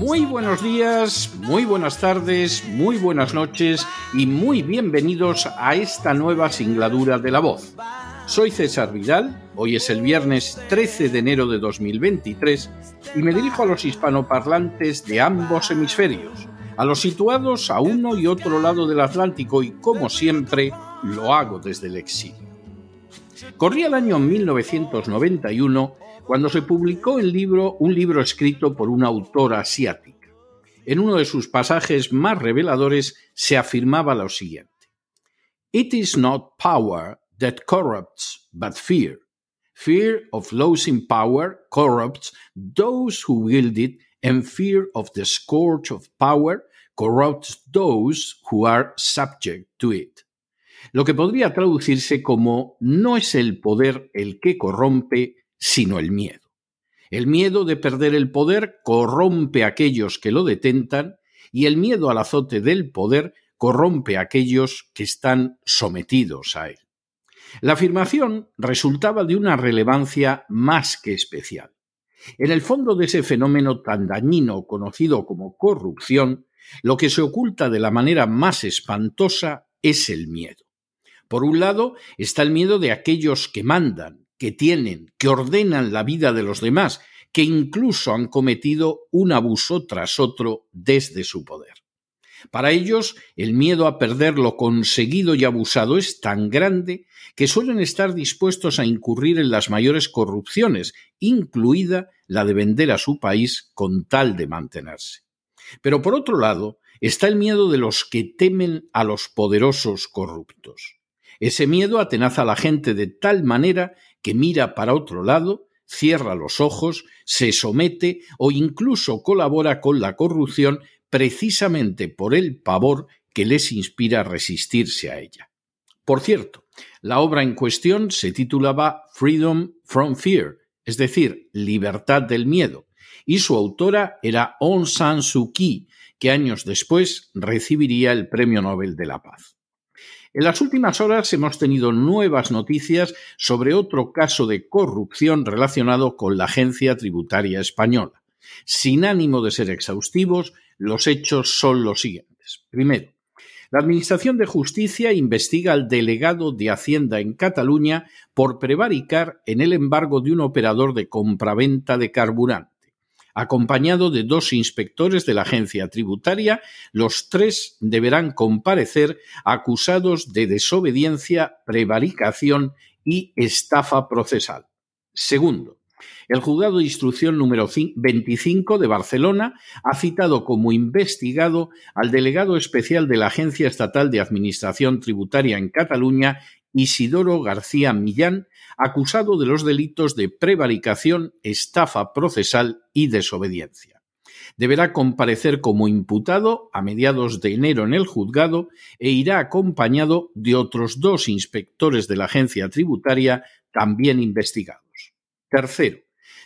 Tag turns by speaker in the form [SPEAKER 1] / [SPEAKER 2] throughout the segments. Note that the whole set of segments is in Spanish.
[SPEAKER 1] Muy buenos días, muy buenas tardes, muy buenas noches y muy bienvenidos a esta nueva singladura de la voz. Soy César Vidal, hoy es el viernes 13 de enero de 2023 y me dirijo a los hispanoparlantes de ambos hemisferios, a los situados a uno y otro lado del Atlántico y como siempre lo hago desde el exilio. Corría el año 1991 cuando se publicó el libro, un libro escrito por una autora asiática. En uno de sus pasajes más reveladores se afirmaba lo siguiente: It is not power that corrupts, but fear. Fear of losing power corrupts those who wield it, and fear of the scourge of power corrupts those who are subject to it. Lo que podría traducirse como no es el poder el que corrompe, sino el miedo. El miedo de perder el poder corrompe a aquellos que lo detentan y el miedo al azote del poder corrompe a aquellos que están sometidos a él. La afirmación resultaba de una relevancia más que especial. En el fondo de ese fenómeno tan dañino conocido como corrupción, lo que se oculta de la manera más espantosa es el miedo. Por un lado está el miedo de aquellos que mandan, que tienen, que ordenan la vida de los demás, que incluso han cometido un abuso tras otro desde su poder. Para ellos, el miedo a perder lo conseguido y abusado es tan grande que suelen estar dispuestos a incurrir en las mayores corrupciones, incluida la de vender a su país con tal de mantenerse. Pero por otro lado, está el miedo de los que temen a los poderosos corruptos. Ese miedo atenaza a la gente de tal manera que mira para otro lado, cierra los ojos, se somete o incluso colabora con la corrupción precisamente por el pavor que les inspira resistirse a ella. Por cierto, la obra en cuestión se titulaba Freedom from Fear, es decir, Libertad del Miedo, y su autora era Aung San Suu Kyi, que años después recibiría el Premio Nobel de la Paz. En las últimas horas hemos tenido nuevas noticias sobre otro caso de corrupción relacionado con la Agencia Tributaria Española. Sin ánimo de ser exhaustivos, los hechos son los siguientes. Primero, la Administración de Justicia investiga al delegado de Hacienda en Cataluña por prevaricar en el embargo de un operador de compraventa de carburante. Acompañado de dos inspectores de la agencia tributaria, los tres deberán comparecer acusados de desobediencia, prevaricación y estafa procesal. Segundo, el juzgado de instrucción número 25 de Barcelona ha citado como investigado al delegado especial de la Agencia Estatal de Administración Tributaria en Cataluña, Isidoro García Millán, acusado de los delitos de prevaricación, estafa procesal y desobediencia. Deberá comparecer como imputado a mediados de enero en el juzgado e irá acompañado de otros dos inspectores de la agencia tributaria también investigados. Tercero,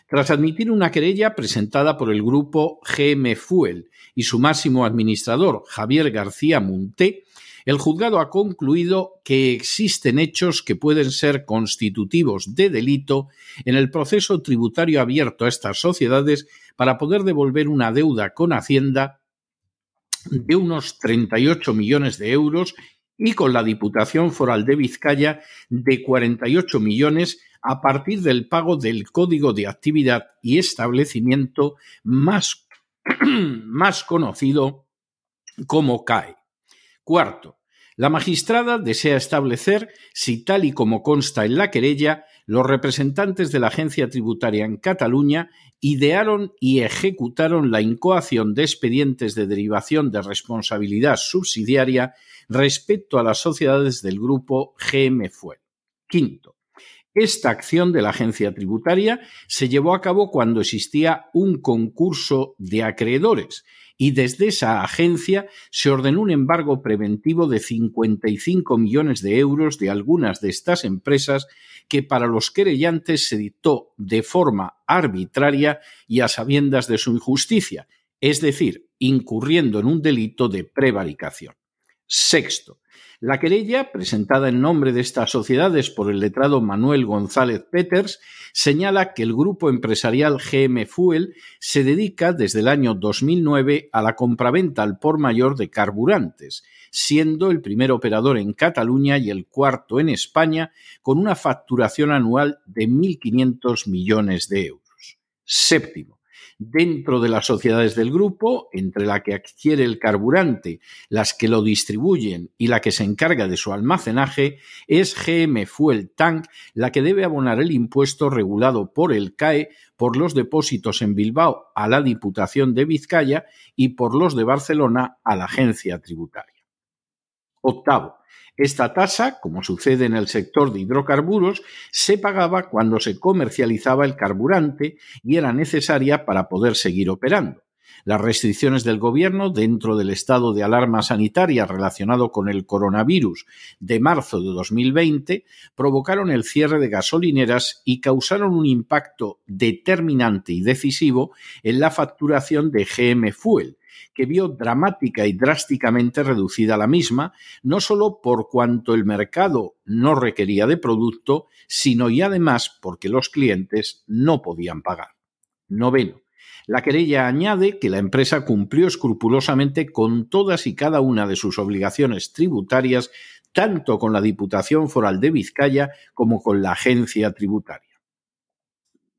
[SPEAKER 1] tras admitir una querella presentada por el grupo GM Fuel y su máximo administrador, Javier García Munté, el juzgado ha concluido que existen hechos que pueden ser constitutivos de delito en el proceso tributario abierto a estas sociedades para poder devolver una deuda con Hacienda de unos 38 millones de euros y con la Diputación Foral de Vizcaya de 48 millones a partir del pago del Código de Actividad y Establecimiento más, más conocido como CAE. Cuarto, La magistrada desea establecer si, tal y como consta en la querella, los representantes de la agencia tributaria en Cataluña idearon y ejecutaron la incoación de expedientes de derivación de responsabilidad subsidiaria respecto a las sociedades del grupo GM Fuel. Quinto, esta acción de la agencia tributaria se llevó a cabo cuando existía un concurso de acreedores y desde esa agencia se ordenó un embargo preventivo de 55 millones de euros de algunas de estas empresas que para los querellantes se dictó de forma arbitraria y a sabiendas de su injusticia, es decir, incurriendo en un delito de prevaricación. Sexto, la querella, presentada en nombre de estas sociedades por el letrado Manuel González Peters, señala que el grupo empresarial GM Fuel se dedica desde el año 2009 a la compraventa al por mayor de carburantes, siendo el primer operador en Cataluña y el cuarto en España, con una facturación anual de 1.500 millones de euros. Séptimo, dentro de las sociedades del grupo, entre la que adquiere el carburante, las que lo distribuyen y la que se encarga de su almacenaje, es GM Fuel Tank la que debe abonar el impuesto regulado por el CAE por los depósitos en Bilbao a la Diputación de Vizcaya y por los de Barcelona a la agencia tributaria. Octavo, esta tasa, como sucede en el sector de hidrocarburos, se pagaba cuando se comercializaba el carburante y era necesaria para poder seguir operando. Las restricciones del Gobierno dentro del estado de alarma sanitaria relacionado con el coronavirus de marzo de 2020 provocaron el cierre de gasolineras y causaron un impacto determinante y decisivo en la facturación de GM Fuel, que vio dramática y drásticamente reducida la misma, no solo por cuanto el mercado no requería de producto, sino y además porque los clientes no podían pagar. Noveno. La querella añade que la empresa cumplió escrupulosamente con todas y cada una de sus obligaciones tributarias, tanto con la Diputación Foral de Vizcaya como con la agencia tributaria.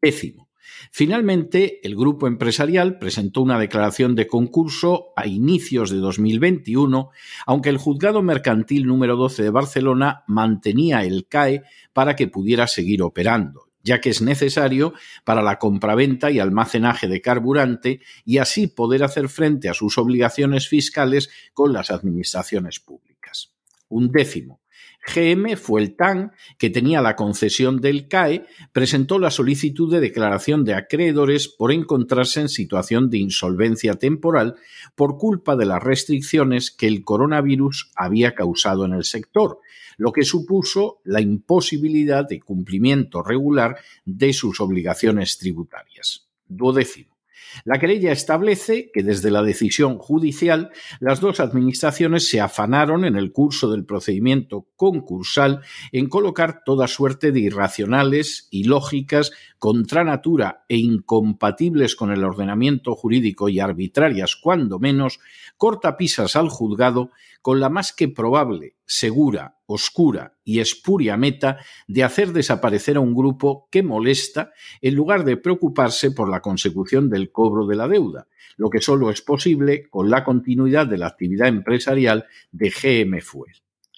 [SPEAKER 1] Décimo. Finalmente, el grupo empresarial presentó una declaración de concurso a inicios de 2021, aunque el juzgado mercantil número 12 de Barcelona mantenía el CAE para que pudiera seguir operando, ya que es necesario para la compraventa y almacenaje de carburante y así poder hacer frente a sus obligaciones fiscales con las administraciones públicas. Un décimo. GM fue el TAN, que tenía la concesión del CAE, presentó la solicitud de declaración de acreedores por encontrarse en situación de insolvencia temporal por culpa de las restricciones que el coronavirus había causado en el sector, lo que supuso la imposibilidad de cumplimiento regular de sus obligaciones tributarias. Duodécimo. La querella establece que desde la decisión judicial las dos administraciones se afanaron en el curso del procedimiento concursal en colocar toda suerte de irracionales, ilógicas, contra natura e incompatibles con el ordenamiento jurídico y arbitrarias, cuando menos, cortapisas al juzgado con la más que probable, segura, oscura y espuria meta de hacer desaparecer a un grupo que molesta en lugar de preocuparse por la consecución del cobro de la deuda, lo que solo es posible con la continuidad de la actividad empresarial de GM Fuel.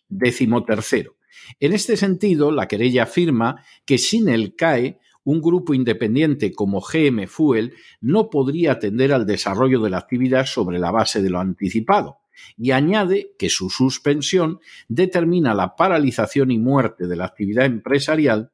[SPEAKER 1] Décimo tercero. En este sentido, la querella afirma que sin el CAE un grupo independiente como GM Fuel no podría atender al desarrollo de la actividad sobre la base de lo anticipado, y añade que su suspensión determina la paralización y muerte de la actividad empresarial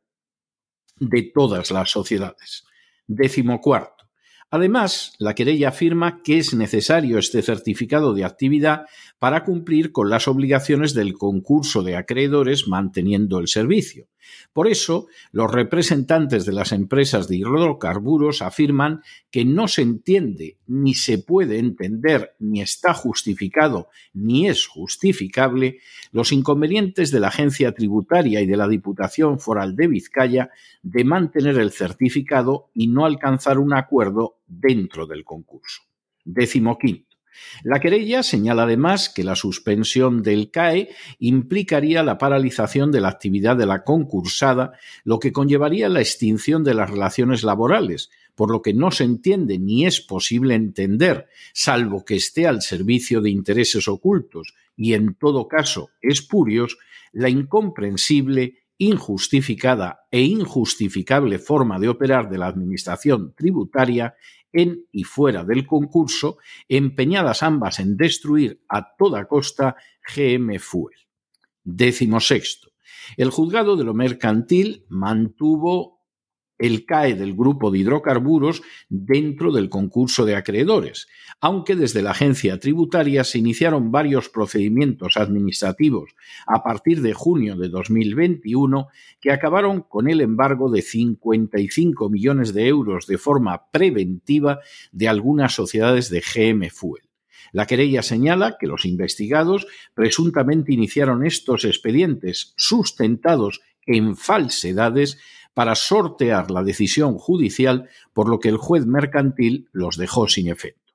[SPEAKER 1] de todas las sociedades. Décimo cuarto. Además, la querella afirma que es necesario este certificado de actividad para cumplir con las obligaciones del concurso de acreedores manteniendo el servicio. Por eso, los representantes de las empresas de hidrocarburos afirman que no se entiende, ni se puede entender, ni está justificado, ni es justificable los inconvenientes de la agencia tributaria y de la Diputación Foral de Vizcaya de mantener el certificado y no alcanzar un acuerdo dentro del concurso. Décimo quinto. La querella señala además que la suspensión del CAE implicaría la paralización de la actividad de la concursada, lo que conllevaría la extinción de las relaciones laborales, por lo que no se entiende ni es posible entender, salvo que esté al servicio de intereses ocultos y en todo caso espurios la incomprensible, injustificada e injustificable forma de operar de la Administración tributaria en y fuera del concurso, empeñadas ambas en destruir a toda costa GM Fuel. Décimo sexto. El juzgado de lo mercantil mantuvo el CAE del grupo de hidrocarburos dentro del concurso de acreedores, aunque desde la agencia tributaria se iniciaron varios procedimientos administrativos a partir de junio de 2021 que acabaron con el embargo de 55 millones de euros de forma preventiva de algunas sociedades de GM Fuel. La querella señala que los investigados presuntamente iniciaron estos expedientes sustentados en falsedades para sortear la decisión judicial, por lo que el juez mercantil los dejó sin efecto.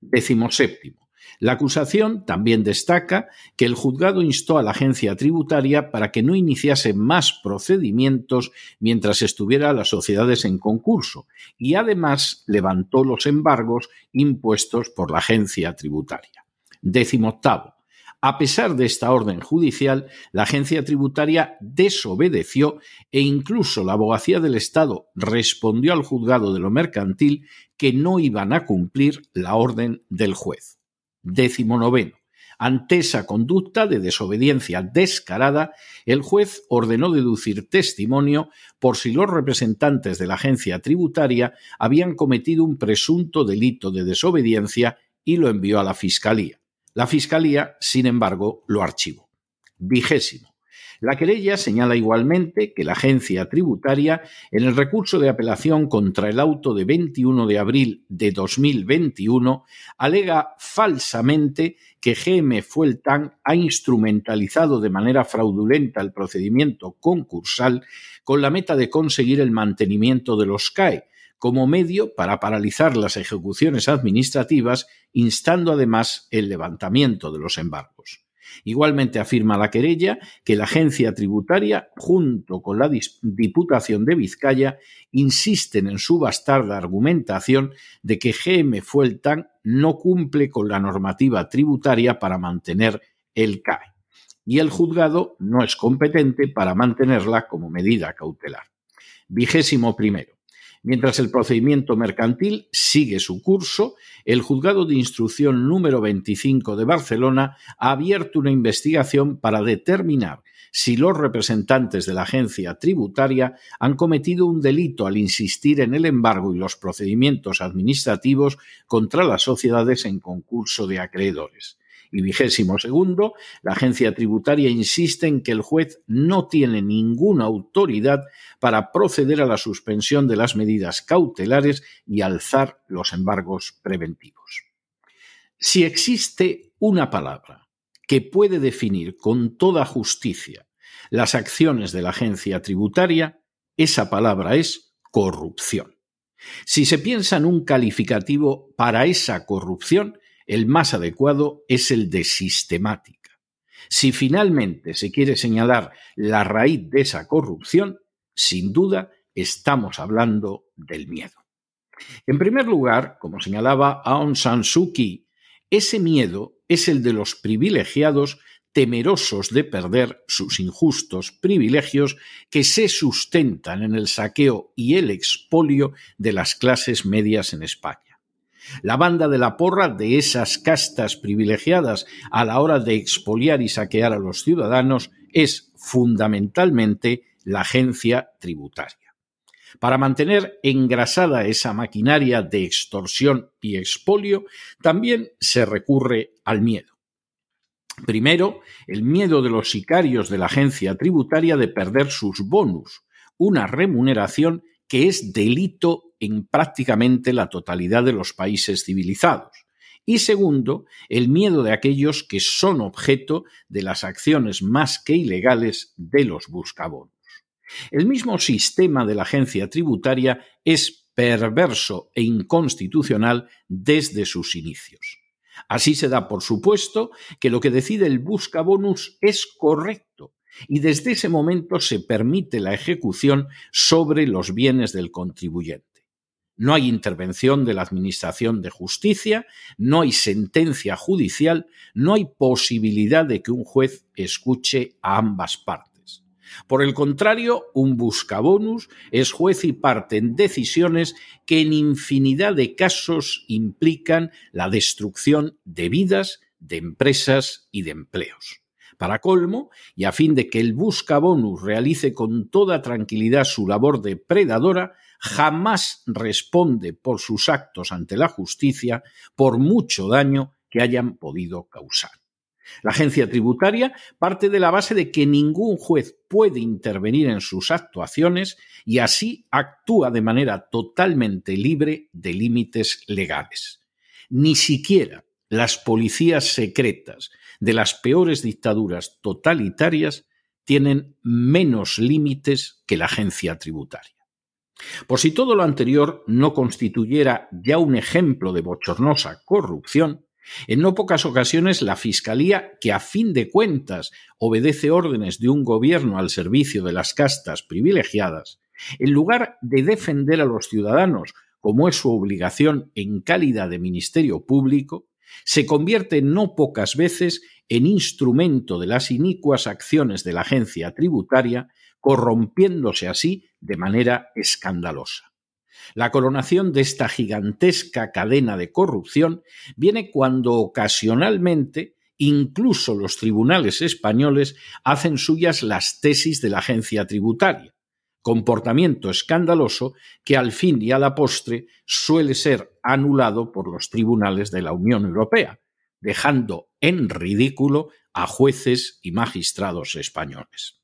[SPEAKER 1] Décimo séptimo. La acusación también destaca que el juzgado instó a la agencia tributaria para que no iniciase más procedimientos mientras estuviera las sociedades en concurso y además levantó los embargos impuestos por la agencia tributaria. Décimo octavo. A pesar de esta orden judicial, la agencia tributaria desobedeció e incluso la abogacía del Estado respondió al juzgado de lo mercantil que no iban a cumplir la orden del juez. Décimo noveno. Ante esa conducta de desobediencia descarada, el juez ordenó deducir testimonio por si los representantes de la agencia tributaria habían cometido un presunto delito de desobediencia y lo envió a la Fiscalía. La Fiscalía, sin embargo, lo archivó. Vigésimo. La querella señala igualmente que la agencia tributaria, en el recurso de apelación contra el auto de 21 de abril de 2021, alega falsamente que GM Fueltan ha instrumentalizado de manera fraudulenta el procedimiento concursal con la meta de conseguir el mantenimiento de los CAE, como medio para paralizar las ejecuciones administrativas, instando además el levantamiento de los embargos. Igualmente afirma la querella que la agencia tributaria, junto con la Diputación de Vizcaya, insisten en su bastarda argumentación de que GM Fueltan no cumple con la normativa tributaria para mantener el CAE y el juzgado no es competente para mantenerla como medida cautelar. Vigésimo primero. Mientras el procedimiento mercantil sigue su curso, el Juzgado de Instrucción número 25 de Barcelona ha abierto una investigación para determinar si los representantes de la agencia tributaria han cometido un delito al insistir en el embargo y los procedimientos administrativos contra las sociedades en concurso de acreedores. Y vigésimo segundo, la agencia tributaria insiste en que el juez no tiene ninguna autoridad para proceder a la suspensión de las medidas cautelares y alzar los embargos preventivos. Si existe una palabra que puede definir con toda justicia las acciones de la agencia tributaria, esa palabra es corrupción. Si se piensa en un calificativo para esa corrupción, el más adecuado es el de sistemática. Si finalmente se quiere señalar la raíz de esa corrupción, sin duda estamos hablando del miedo. En primer lugar, como señalaba Aung San Suu Kyi, ese miedo es el de los privilegiados temerosos de perder sus injustos privilegios que se sustentan en el saqueo y el expolio de las clases medias en España. La banda de la porra de esas castas privilegiadas a la hora de expoliar y saquear a los ciudadanos es fundamentalmente la agencia tributaria. Para mantener engrasada esa maquinaria de extorsión y expolio, también se recurre al miedo. Primero, el miedo de los sicarios de la agencia tributaria de perder sus bonus, una remuneración que es delito en prácticamente la totalidad de los países civilizados. Y segundo, el miedo de aquellos que son objeto de las acciones más que ilegales de los buscabonos. El mismo sistema de la agencia tributaria es perverso e inconstitucional desde sus inicios. Así se da por supuesto que lo que decide el buscabonus es correcto, y desde ese momento se permite la ejecución sobre los bienes del contribuyente. No hay intervención de la Administración de Justicia, no hay sentencia judicial, no hay posibilidad de que un juez escuche a ambas partes. Por el contrario, un buscabonus es juez y parte en decisiones que en infinidad de casos implican la destrucción de vidas, de empresas y de empleos. Para colmo, y a fin de que el buscabonus realice con toda tranquilidad su labor de predadora, jamás responde por sus actos ante la justicia por mucho daño que hayan podido causar. La agencia tributaria parte de la base de que ningún juez puede intervenir en sus actuaciones y así actúa de manera totalmente libre de límites legales. Ni siquiera las policías secretas de las peores dictaduras totalitarias tienen menos límites que la agencia tributaria. Por si todo lo anterior no constituyera ya un ejemplo de bochornosa corrupción, en no pocas ocasiones la Fiscalía, que a fin de cuentas obedece órdenes de un gobierno al servicio de las castas privilegiadas, en lugar de defender a los ciudadanos como es su obligación en calidad de Ministerio Público, se convierte no pocas veces en instrumento de las inicuas acciones de la agencia tributaria, corrompiéndose así de manera escandalosa. La coronación de esta gigantesca cadena de corrupción viene cuando ocasionalmente incluso los tribunales españoles hacen suyas las tesis de la agencia tributaria, comportamiento escandaloso que al fin y a la postre suele ser anulado por los tribunales de la Unión Europea, dejando en ridículo a jueces y magistrados españoles.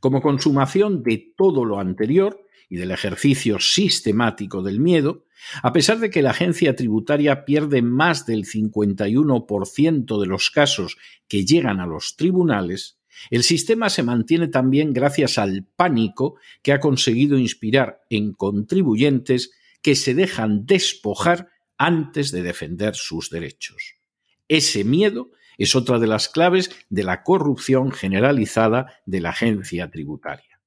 [SPEAKER 1] Como consumación de todo lo anterior y del ejercicio sistemático del miedo, a pesar de que la agencia tributaria pierde más del 51% de los casos que llegan a los tribunales, el sistema se mantiene también gracias al pánico que ha conseguido inspirar en contribuyentes que se dejan despojar antes de defender sus derechos. Ese miedo es otra de las claves de la corrupción generalizada de la agencia tributaria.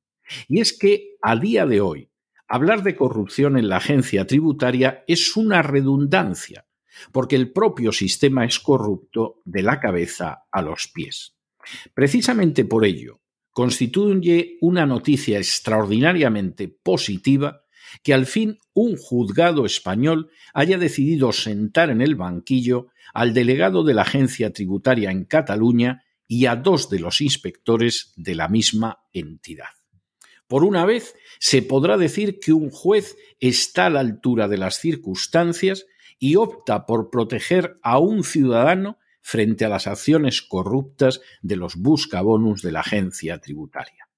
[SPEAKER 1] Y es que a día de hoy, hablar de corrupción en la agencia tributaria es una redundancia, porque el propio sistema es corrupto de la cabeza a los pies. Precisamente por ello, constituye una noticia extraordinariamente positiva que al fin un juzgado español haya decidido sentar en el banquillo al delegado de la agencia tributaria en Cataluña y a dos de los inspectores de la misma entidad. Por una vez, se podrá decir que un juez está a la altura de las circunstancias y opta por proteger a un ciudadano frente a las acciones corruptas de los buscabonus de la agencia tributaria.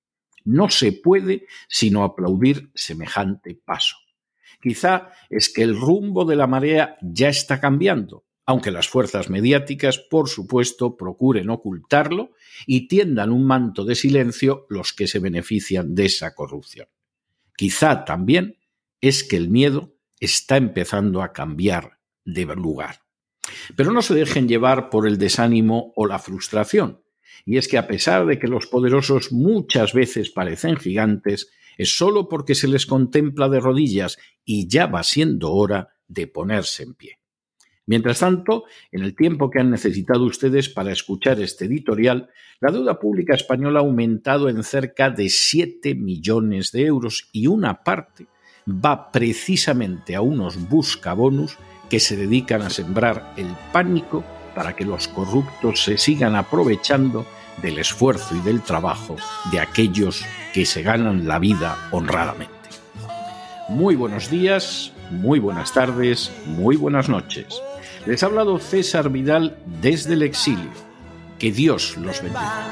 [SPEAKER 1] No se puede sino aplaudir semejante paso. Quizá es que el rumbo de la marea ya está cambiando, aunque las fuerzas mediáticas, por supuesto, procuren ocultarlo y tiendan un manto de silencio los que se benefician de esa corrupción. Quizá también es que el miedo está empezando a cambiar de lugar. Pero no se dejen llevar por el desánimo o la frustración. Y es que a pesar de que los poderosos muchas veces parecen gigantes, es solo porque se les contempla de rodillas y ya va siendo hora de ponerse en pie. Mientras tanto, en el tiempo que han necesitado ustedes para escuchar este editorial, la deuda pública española ha aumentado en cerca de 7 millones de euros y una parte va precisamente a unos buscabonus que se dedican a sembrar el pánico para que los corruptos se sigan aprovechando del esfuerzo y del trabajo de aquellos que se ganan la vida honradamente. Muy buenos días, muy buenas tardes, muy buenas noches. Les ha hablado César Vidal desde el exilio. Que Dios los bendiga.